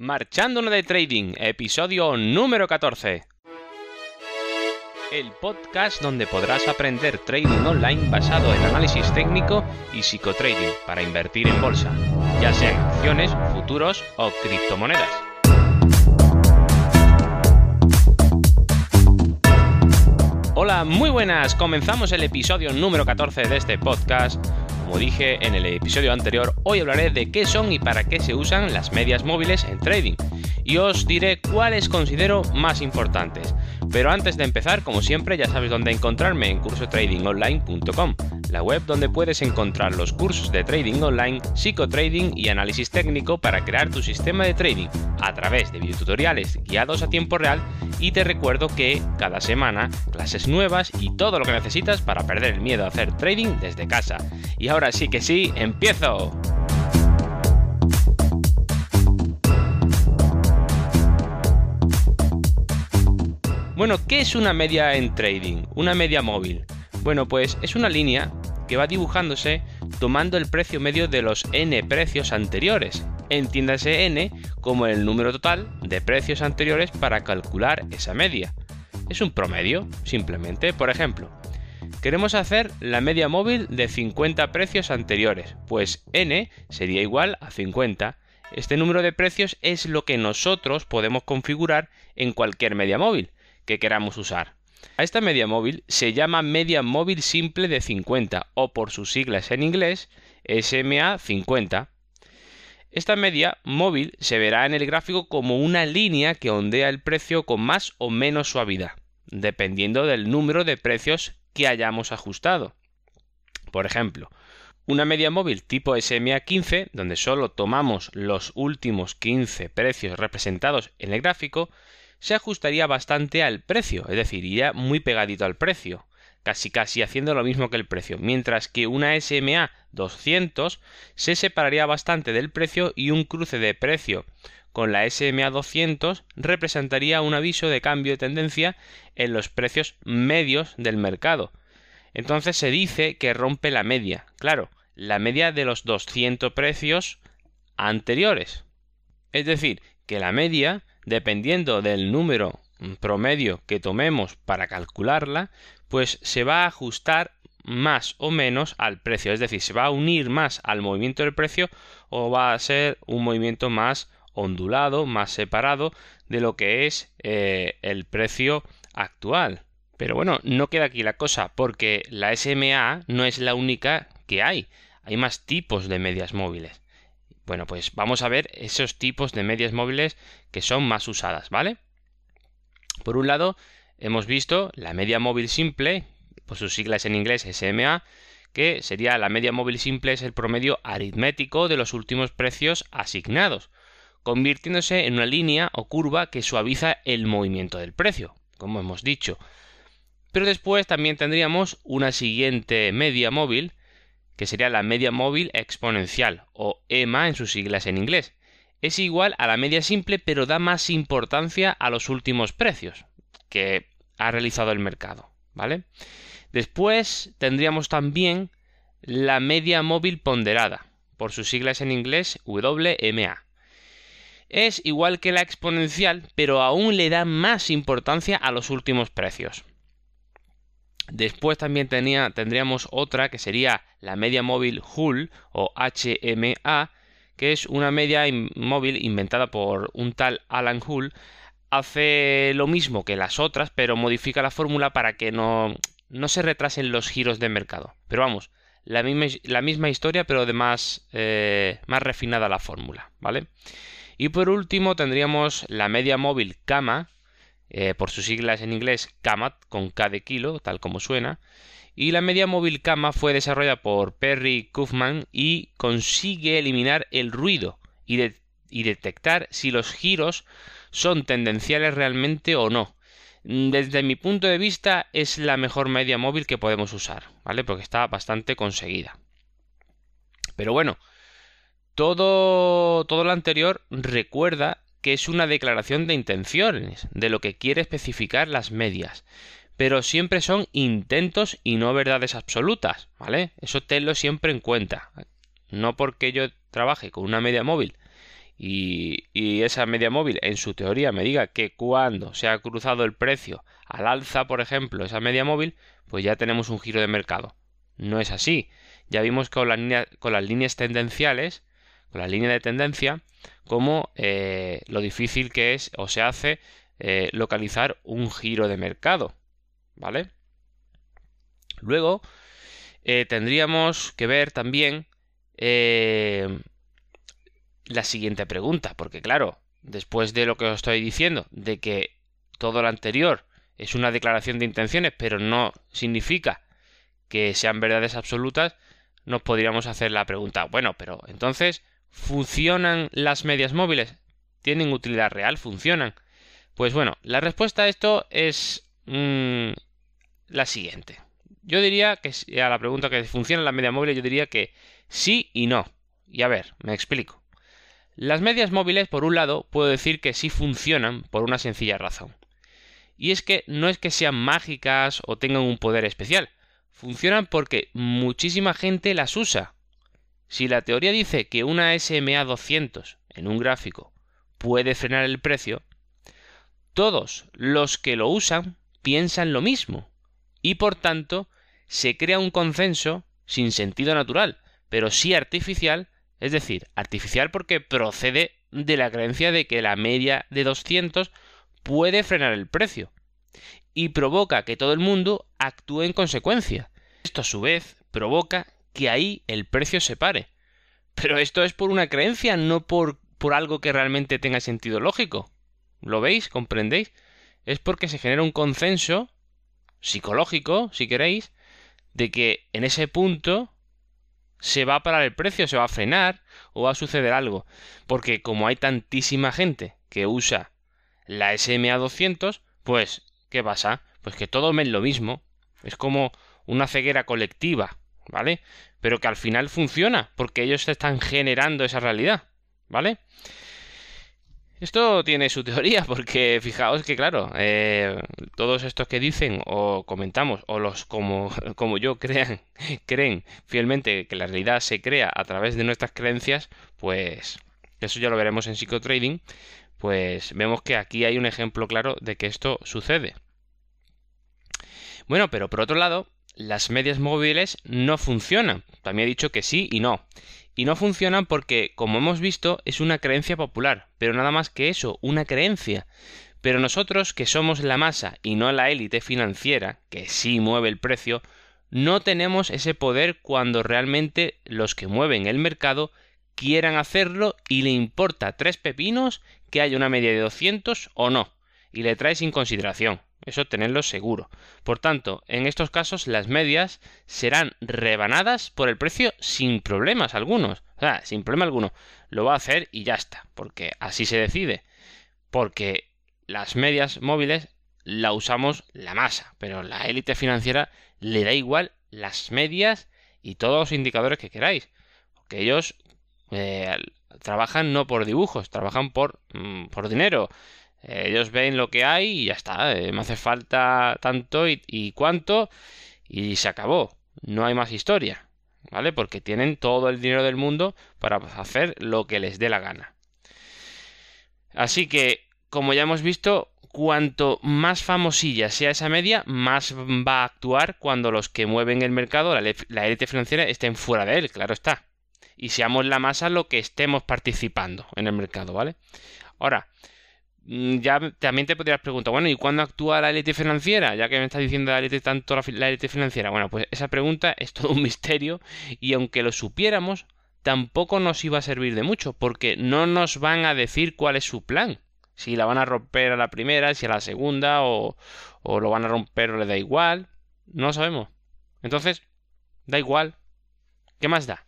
Marchándonos de Trading, episodio número 14. El podcast donde podrás aprender trading online basado en análisis técnico y psicotrading para invertir en bolsa, ya sean acciones, futuros o criptomonedas. Hola, muy buenas. Comenzamos el episodio número 14 de este podcast como dije en el episodio anterior, hoy hablaré de qué son y para qué se usan las medias móviles en trading y os diré cuáles considero más importantes. Pero antes de empezar, como siempre, ya sabes dónde encontrarme en cursotradingonline.com, la web donde puedes encontrar los cursos de trading online, psicotrading y análisis técnico para crear tu sistema de trading a través de videotutoriales guiados a tiempo real y te recuerdo que cada semana clases nuevas y todo lo que necesitas para perder el miedo a hacer trading desde casa. Y ahora sí que sí, empiezo. Bueno, ¿qué es una media en trading? Una media móvil. Bueno, pues es una línea que va dibujándose tomando el precio medio de los n precios anteriores. Entiéndase n como el número total de precios anteriores para calcular esa media. Es un promedio, simplemente. Por ejemplo, queremos hacer la media móvil de 50 precios anteriores, pues n sería igual a 50. Este número de precios es lo que nosotros podemos configurar en cualquier media móvil que queramos usar. A esta media móvil se llama media móvil simple de 50 o por sus siglas en inglés SMA 50. Esta media móvil se verá en el gráfico como una línea que ondea el precio con más o menos suavidad, dependiendo del número de precios que hayamos ajustado. Por ejemplo, una media móvil tipo SMA 15, donde solo tomamos los últimos 15 precios representados en el gráfico, se ajustaría bastante al precio, es decir, iría muy pegadito al precio, casi casi haciendo lo mismo que el precio, mientras que una SMA 200 se separaría bastante del precio y un cruce de precio con la SMA 200 representaría un aviso de cambio de tendencia en los precios medios del mercado. Entonces se dice que rompe la media, claro, la media de los 200 precios anteriores. Es decir, que la media dependiendo del número promedio que tomemos para calcularla, pues se va a ajustar más o menos al precio, es decir, se va a unir más al movimiento del precio o va a ser un movimiento más ondulado, más separado de lo que es eh, el precio actual. Pero bueno, no queda aquí la cosa, porque la SMA no es la única que hay. Hay más tipos de medias móviles. Bueno, pues vamos a ver esos tipos de medias móviles que son más usadas, ¿vale? Por un lado, hemos visto la media móvil simple, por sus siglas en inglés SMA, que sería la media móvil simple es el promedio aritmético de los últimos precios asignados, convirtiéndose en una línea o curva que suaviza el movimiento del precio, como hemos dicho. Pero después también tendríamos una siguiente media móvil que sería la media móvil exponencial, o EMA en sus siglas en inglés. Es igual a la media simple, pero da más importancia a los últimos precios que ha realizado el mercado, ¿vale? Después tendríamos también la media móvil ponderada, por sus siglas en inglés WMA. Es igual que la exponencial, pero aún le da más importancia a los últimos precios. Después también tendríamos otra que sería la media móvil Hull o HMA, que es una media móvil inventada por un tal Alan Hull. Hace lo mismo que las otras, pero modifica la fórmula para que no, no se retrasen los giros de mercado. Pero vamos, la misma, la misma historia, pero de más, eh, más refinada la fórmula, ¿vale? Y por último tendríamos la media móvil Kama, eh, por sus siglas en inglés CAMAT, con K de kilo, tal como suena, y la media móvil Kama fue desarrollada por Perry Kaufman y consigue eliminar el ruido y, y detectar si los giros son tendenciales realmente o no. Desde mi punto de vista es la mejor media móvil que podemos usar, ¿vale? Porque está bastante conseguida. Pero bueno, todo, todo lo anterior recuerda que es una declaración de intenciones, de lo que quiere especificar las medias. Pero siempre son intentos y no verdades absolutas, ¿vale? Eso tenlo siempre en cuenta. No porque yo trabaje con una media móvil y, esa media móvil en su teoría me diga que cuando se ha cruzado el precio al alza, por ejemplo, esa media móvil, pues ya tenemos un giro de mercado. No es así. Ya vimos con, con las líneas tendenciales, con la línea de tendencia, como eh, lo difícil que es o se hace eh, localizar un giro de mercado. ¿Vale? Luego eh, tendríamos que ver también la siguiente pregunta, porque claro, después de lo que os estoy diciendo, de que todo lo anterior es una declaración de intenciones, pero no significa que sean verdades absolutas, nos podríamos hacer la pregunta, bueno, pero entonces, ¿funcionan las medias móviles? ¿Tienen utilidad real? ¿Funcionan? Pues bueno, la respuesta a esto es mm, la siguiente. Yo diría que a la pregunta que funcionan las medias móviles, yo diría que sí y no. Y a ver, me explico. Las medias móviles, por un lado, puedo decir que sí funcionan por una sencilla razón. Y es que no es que sean mágicas o tengan un poder especial, funcionan porque muchísima gente las usa. Si la teoría dice que una SMA 200 en un gráfico puede frenar el precio, todos los que lo usan piensan lo mismo y por tanto se crea un consenso sin sentido natural, pero sí artificial, es decir, artificial porque procede de la creencia de que la media de 200 puede frenar el precio y provoca que todo el mundo actúe en consecuencia. Esto a su vez provoca que ahí el precio se pare. Pero esto es por una creencia, no por, por algo que realmente tenga sentido lógico. ¿Lo veis? ¿Comprendéis? Es porque se genera un consenso psicológico, si queréis, de que en ese punto se va a parar el precio, se va a frenar o va a suceder algo. Porque como hay tantísima gente que usa la SMA 200, pues, ¿qué pasa? Pues que todos ven lo mismo. Es como una ceguera colectiva, ¿vale? Pero que al final funciona, porque ellos están generando esa realidad, ¿vale? Esto tiene su teoría, porque fijaos que, claro, eh, todos estos que dicen o comentamos, o los como, como yo crean, creen fielmente que la realidad se crea a través de nuestras creencias, pues eso ya lo veremos en psicotrading, pues vemos que aquí hay un ejemplo claro de que esto sucede. Bueno, pero por otro lado, las medias móviles no funcionan. También he dicho que sí y no. Y no funcionan porque, como hemos visto, es una creencia popular, pero nada más que eso, una creencia. Pero nosotros, que somos la masa y no la élite financiera, que sí mueve el precio, no tenemos ese poder cuando realmente los que mueven el mercado quieran hacerlo y le importa tres pepinos que haya una media de 200 o no, y le trae sin consideración. Eso tenerlo seguro. Por tanto, en estos casos las medias serán rebanadas por el precio sin problemas algunos. O sea, sin problema alguno. Lo va a hacer y ya está. Porque así se decide. Porque las medias móviles la usamos la masa. Pero la élite financiera le da igual las medias y todos los indicadores que queráis. Porque ellos eh, trabajan no por dibujos, trabajan por, mm, por dinero. Eh, ellos ven lo que hay y ya está. Eh, me hace falta tanto y, cuánto y se acabó. No hay más historia. ¿Vale? Porque tienen todo el dinero del mundo para hacer lo que les dé la gana. Así que, como ya hemos visto, cuanto más famosilla sea esa media, más va a actuar cuando los que mueven el mercado, la élite financiera, estén fuera de él, claro está y seamos la masa lo que estemos participando en el mercado, ¿vale? Ahora, ya también te podrías preguntar, bueno, ¿y cuándo actúa la élite financiera? Ya que me estás diciendo la élite tanto la élite financiera. Bueno, pues esa pregunta es todo un misterio y aunque lo supiéramos, tampoco nos iba a servir de mucho, porque no nos van a decir cuál es su plan. Si la van a romper a la primera, si a la segunda, o, o lo van a romper o le da igual. No lo sabemos. Entonces, da igual. ¿Qué más da?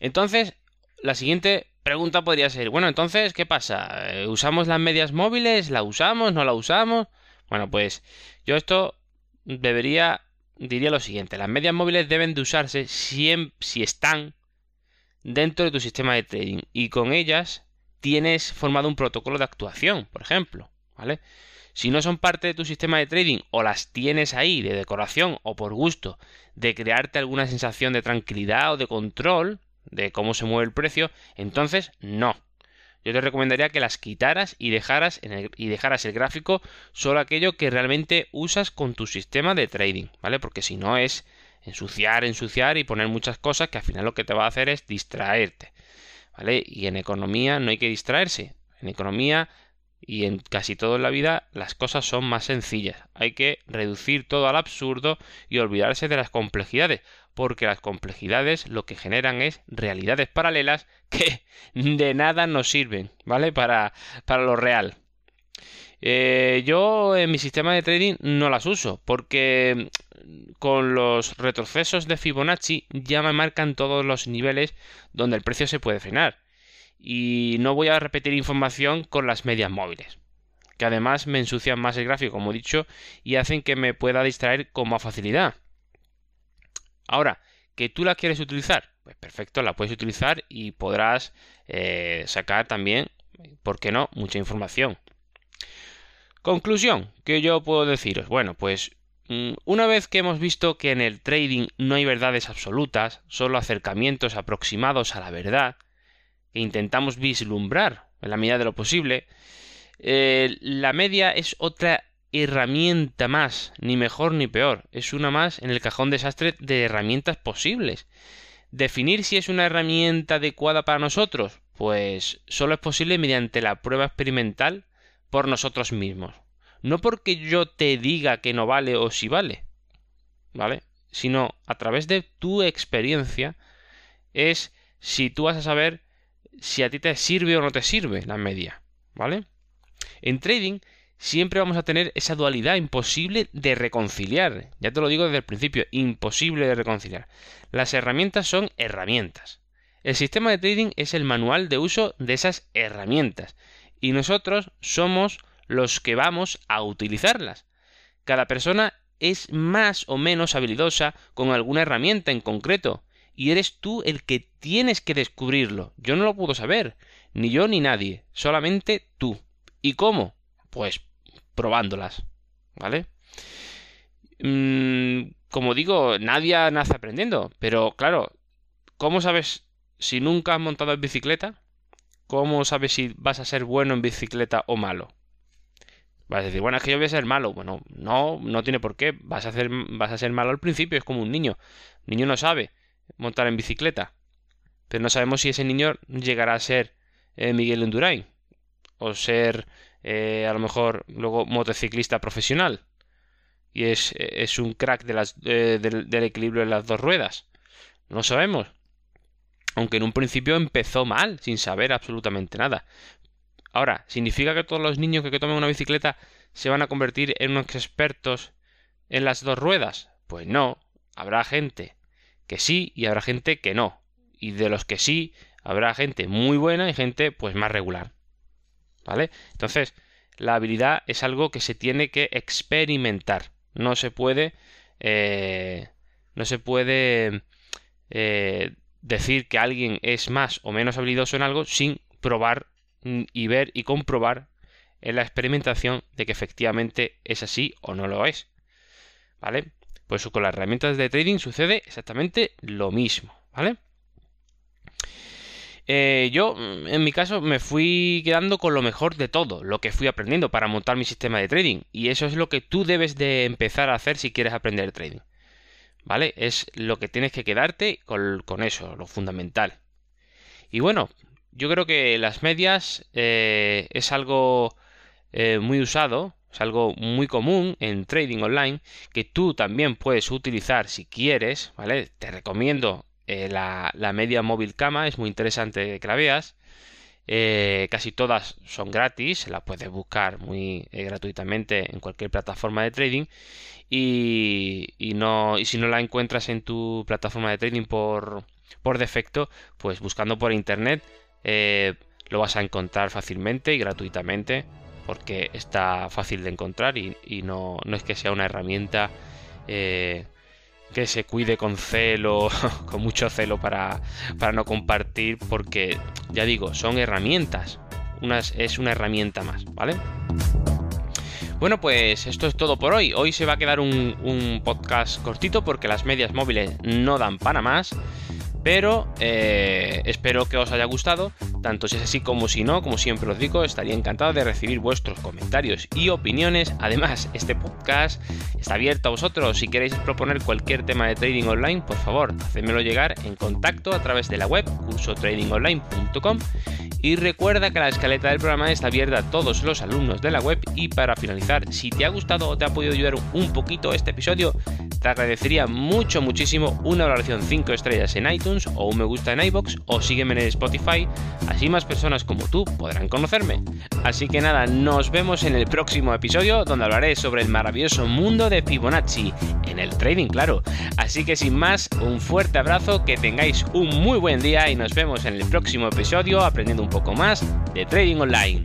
Entonces, la siguiente pregunta podría ser, bueno, entonces, ¿qué pasa? Eh, ¿Usamos las medias móviles? ¿La usamos? ¿No la usamos? Bueno, pues yo esto debería, diría lo siguiente, las medias móviles deben de usarse si, si están dentro de tu sistema de trading y con ellas tienes formado un protocolo de actuación, por ejemplo, ¿vale? Si no son parte de tu sistema de trading o las tienes ahí de decoración o por gusto de crearte alguna sensación de tranquilidad o de control, de cómo se mueve el precio, entonces no. Yo te recomendaría que las quitaras y dejaras, el, y dejaras el gráfico solo aquello que realmente usas con tu sistema de trading, ¿vale? Porque si no es ensuciar, ensuciar y poner muchas cosas que al final lo que te va a hacer es distraerte, ¿vale? Y en economía no hay que distraerse. En economía y en casi todo en la vida las cosas son más sencillas. Hay que reducir todo al absurdo y olvidarse de las complejidades, porque las complejidades lo que generan es realidades paralelas que de nada nos sirven, ¿vale? Para, para lo real. Eh, yo en mi sistema de trading no las uso porque con los retrocesos de Fibonacci ya me marcan todos los niveles donde el precio se puede frenar y no voy a repetir información con las medias móviles, que además me ensucian más el gráfico, como he dicho, y hacen que me pueda distraer con más facilidad. Ahora, que tú la quieres utilizar, pues perfecto, la puedes utilizar y podrás eh, sacar también, ¿por qué no?, mucha información. Conclusión, que yo puedo deciros, bueno, pues mm, una vez que hemos visto que en el trading no hay verdades absolutas, solo acercamientos aproximados a la verdad, que intentamos vislumbrar en la medida de lo posible, eh, la media es otra herramienta más, ni mejor ni peor, es una más en el cajón desastre de herramientas posibles. Definir si es una herramienta adecuada para nosotros, pues solo es posible mediante la prueba experimental por nosotros mismos. No porque yo te diga que no vale o si vale, ¿vale? Sino a través de tu experiencia es si tú vas a saber si a ti te sirve o no te sirve la media, ¿vale? En trading siempre vamos a tener esa dualidad imposible de reconciliar. Ya te lo digo desde el principio, imposible de reconciliar. Las herramientas son herramientas. El sistema de trading es el manual de uso de esas herramientas y nosotros somos los que vamos a utilizarlas. Cada persona es más o menos habilidosa con alguna herramienta en concreto y eres tú el que tienes que descubrirlo. Yo no lo puedo saber, ni yo ni nadie, solamente tú. ¿Y cómo? Pues probándolas, ¿vale? Mm, como digo, nadie nace aprendiendo, pero claro, ¿cómo sabes si nunca has montado en bicicleta? ¿Cómo sabes si vas a ser bueno en bicicleta o malo? Vas a decir, bueno, es que yo voy a ser malo. Bueno, no, no tiene por qué. Vas a, hacer, vas a ser malo al principio, es como un niño. El niño no sabe montar en bicicleta. Pero no sabemos si ese niño llegará a ser eh, Miguel Endurain. O ser, eh, a lo mejor, luego motociclista profesional. Y es, es un crack eh, del, equilibrio de las dos ruedas. No sabemos. Aunque en un principio empezó mal, sin saber absolutamente nada. Ahora, ¿significa que todos los niños que tomen una bicicleta se van a convertir en unos expertos en las dos ruedas? Pues no. Habrá gente que sí y habrá gente que no. Y de los que sí, habrá gente muy buena y gente pues más regular. ¿Vale? Entonces, la habilidad es algo que se tiene que experimentar. No se puede. Eh, no se puede eh, decir que alguien es más o menos habilidoso en algo sin probar y ver y comprobar en la experimentación de que efectivamente es así o no lo es. ¿Vale? Pues con las herramientas de trading sucede exactamente lo mismo, ¿vale? Eh, yo, mm, en mi caso, me fui quedando con lo mejor de todo, lo que fui aprendiendo para montar mi sistema de trading. Y eso es lo que tú debes de empezar a hacer si quieres aprender trading. ¿Vale? Es lo que tienes que quedarte con, eso, lo fundamental. Y bueno, yo creo que las medias eh, es algo eh, muy usado es algo muy común en trading online que tú también puedes utilizar si quieres, ¿vale? Te recomiendo eh, la, media móvil cama, es muy interesante que la veas. Eh, casi todas son gratis, la puedes buscar muy eh, gratuitamente en cualquier plataforma de trading. Y, no, y si no la encuentras en tu plataforma de trading por, por defecto, pues buscando por internet lo vas a encontrar fácilmente y gratuitamente porque está fácil de encontrar y, no, es que sea una herramienta que se cuide con celo, con mucho celo para, no compartir, porque ya digo, son herramientas. es una herramienta más, ¿vale? Bueno, pues esto es todo por hoy. Hoy se va a quedar un, un podcast cortito porque las medias móviles no dan para más. Pero eh, espero que os haya gustado, tanto si es así como si no, como siempre os digo, estaría encantado de recibir vuestros comentarios y opiniones. Además, este podcast está abierto a vosotros. Si queréis proponer cualquier tema de trading online, por favor, hacedmelo llegar en contacto a través de la web cursotradingonline.com y recuerda que la escaleta del programa está abierta a todos los alumnos de la web y para finalizar, si te ha gustado o te ha podido ayudar un poquito este episodio, te agradecería mucho, muchísimo una valoración 5 estrellas en iTunes o un me gusta en iBox o sígueme en Spotify, así más personas como tú podrán conocerme. Así que nada, nos vemos en el próximo episodio donde hablaré sobre el maravilloso mundo de Fibonacci, en el trading claro. Así que sin más, un fuerte abrazo, que tengáis un muy buen día y nos vemos en el próximo episodio aprendiendo un poco más de trading online.